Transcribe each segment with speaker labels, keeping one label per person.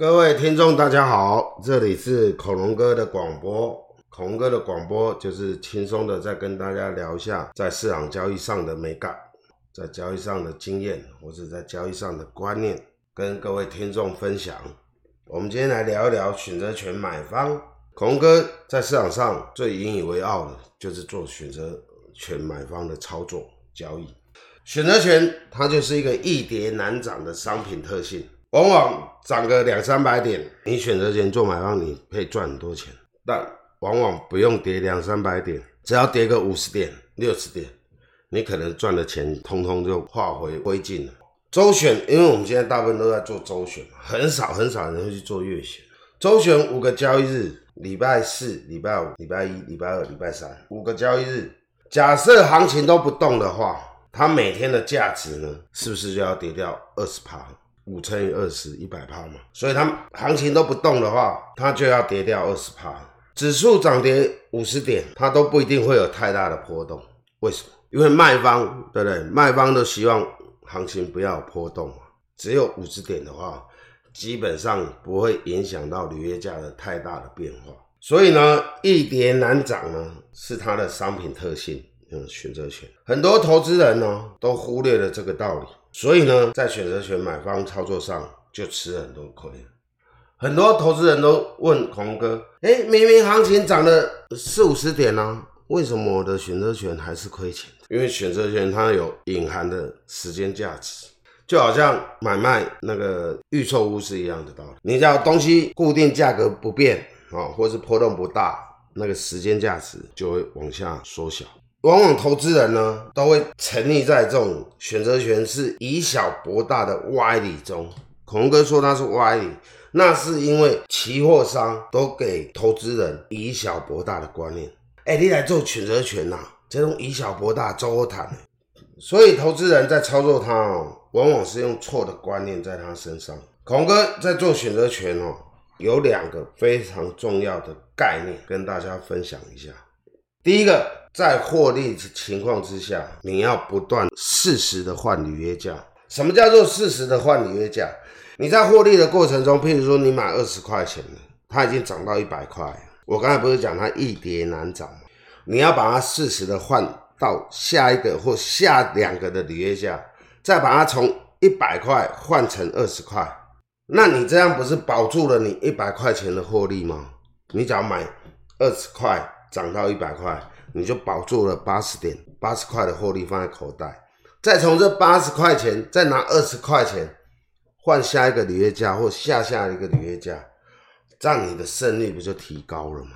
Speaker 1: 各位听众，大家好，这里是恐龙哥的广播。恐龙哥的广播就是轻松的再跟大家聊一下在市场交易上的美感，在交易上的经验，或者在交易上的观念，跟各位听众分享。我们今天来聊一聊选择权买方。恐龙哥在市场上最引以为傲的就是做选择权买方的操作交易。选择权它就是一个易跌难涨的商品特性。往往涨个两三百点，你选择权做买方，你可以赚很多钱。但往往不用跌两三百点，只要跌个五十点、六十点，你可能赚的钱通通就化为灰烬了。周选，因为我们现在大部分都在做周选，很少很少人会去做月选。周选五个交易日，礼拜四、礼拜五、礼拜一、礼拜二、礼拜三，五个交易日。假设行情都不动的话，它每天的价值呢，是不是就要跌掉二十趴？五乘以二十，一百趴嘛，所以它行情都不动的话，它就要跌掉二十趴。指数涨跌五十点，它都不一定会有太大的波动。为什么？因为卖方，对不对？卖方都希望行情不要有波动嘛。只有五十点的话，基本上不会影响到履约价的太大的变化。所以呢，易跌难涨呢，是它的商品特性。嗯，选择权，很多投资人呢都忽略了这个道理。所以呢，在选择权买方操作上就吃了很多亏。很多投资人都问孔哥：“哎，明明行情涨了四五十点啊，为什么我的选择权还是亏钱？”因为选择权它有隐含的时间价值，就好像买卖那个预售屋是一样的道理。你只要东西固定价格不变啊，或是波动不大，那个时间价值就会往下缩小。往往投资人呢，都会沉溺在这种选择权是以小博大的歪理中。恐龙哥说他是歪理，那是因为期货商都给投资人以小博大的观念。哎，你来做选择权呐、啊，这种以小博大周谈。所以投资人在操作它哦，往往是用错的观念在他身上。恐龙哥在做选择权哦，有两个非常重要的概念跟大家分享一下。第一个，在获利情况之下，你要不断适时的换履约价。什么叫做适时的换履约价？你在获利的过程中，譬如说你买二十块钱的，它已经涨到一百块。我刚才不是讲它易跌难涨吗？你要把它适时的换到下一个或下两个的履约价，再把它从一百块换成二十块。那你这样不是保住了你一百块钱的获利吗？你只要买二十块。涨到一百块，你就保住了八十点，八十块的获利放在口袋，再从这八十块钱再拿二十块钱换下一个履约价或下下一个履约价，这样你的胜率不就提高了吗？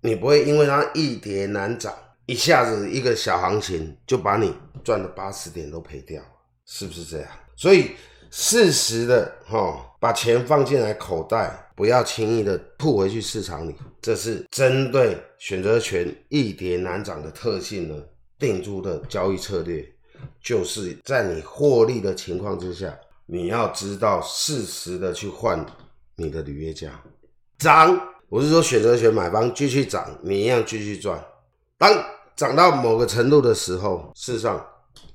Speaker 1: 你不会因为它易跌难涨，一下子一个小行情就把你赚的八十点都赔掉，是不是这样？所以。适时的哈，把钱放进来口袋，不要轻易的吐回去市场里。这是针对选择权易跌难涨的特性呢，定出的交易策略，就是在你获利的情况之下，你要知道适时的去换你的履约价。涨，我是说选择权买方继续涨，你一样继续赚。当涨到某个程度的时候，事实上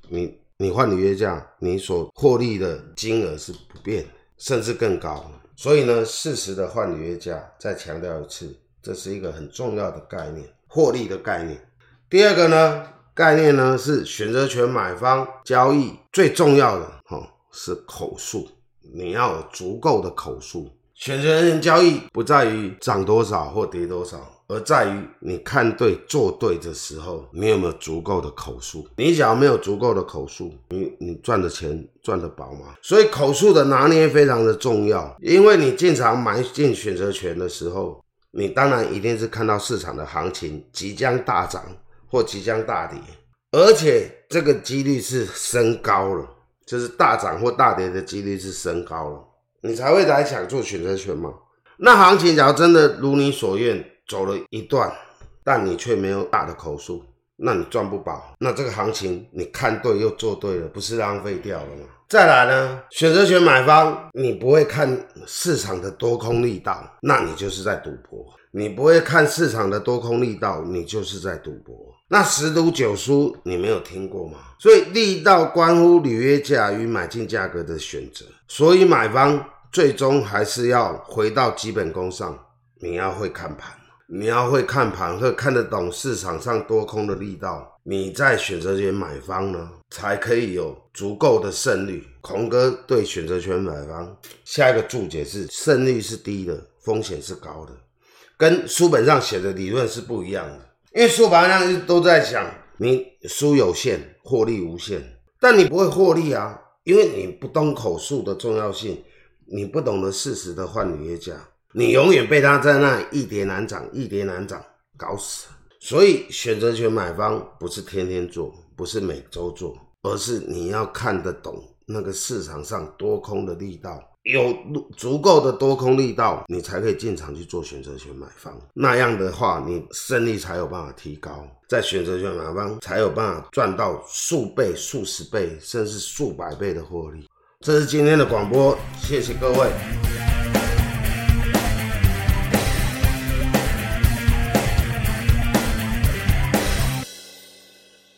Speaker 1: 你。你换履约价，你所获利的金额是不变，甚至更高。所以呢，适时的换履约价，再强调一次，这是一个很重要的概念，获利的概念。第二个呢，概念呢是选择权买方交易最重要的哈，是口述，你要有足够的口述。选择权交易不在于涨多少或跌多少。而在于你看对做对的时候，你有没有足够的口数？你只要没有足够的口数，你你赚的钱赚得饱吗？所以口数的拿捏非常的重要，因为你进场买进选择权的时候，你当然一定是看到市场的行情即将大涨或即将大跌，而且这个几率是升高了，就是大涨或大跌的几率是升高了，你才会来想做选择权嘛。那行情假如真的如你所愿。走了一段，但你却没有大的口数，那你赚不饱。那这个行情你看对又做对了，不是浪费掉了吗？再来呢，选择权买方，你不会看市场的多空力道，那你就是在赌博。你不会看市场的多空力道，你就是在赌博。那十赌九输，你没有听过吗？所以力道关乎履约价与买进价格的选择，所以买方最终还是要回到基本功上，你要会看盘，你要会看盘和看得懂市场上多空的力道，你在选择权买方呢，才可以有足够的胜率。孔哥对选择权买方下一个注解是：胜率是低的，风险是高的，跟书本上写的理论是不一样的。因为书本上都在讲你输有限，获利无限，但你不会获利啊。因为你不懂口数的重要性，你不懂得适时的换履约价，你永远被他在那一跌难涨，一跌难涨搞死。所以选择权买方不是天天做，不是每周做，而是你要看得懂那个市场上多空的力道。有足够的多空力道，你才可以进场去做选择权买方。那样的话，你胜率才有办法提高，在选择权买方才有办法赚到数倍、数十倍，甚至数百倍的获利。这是今天的广播，谢谢各位。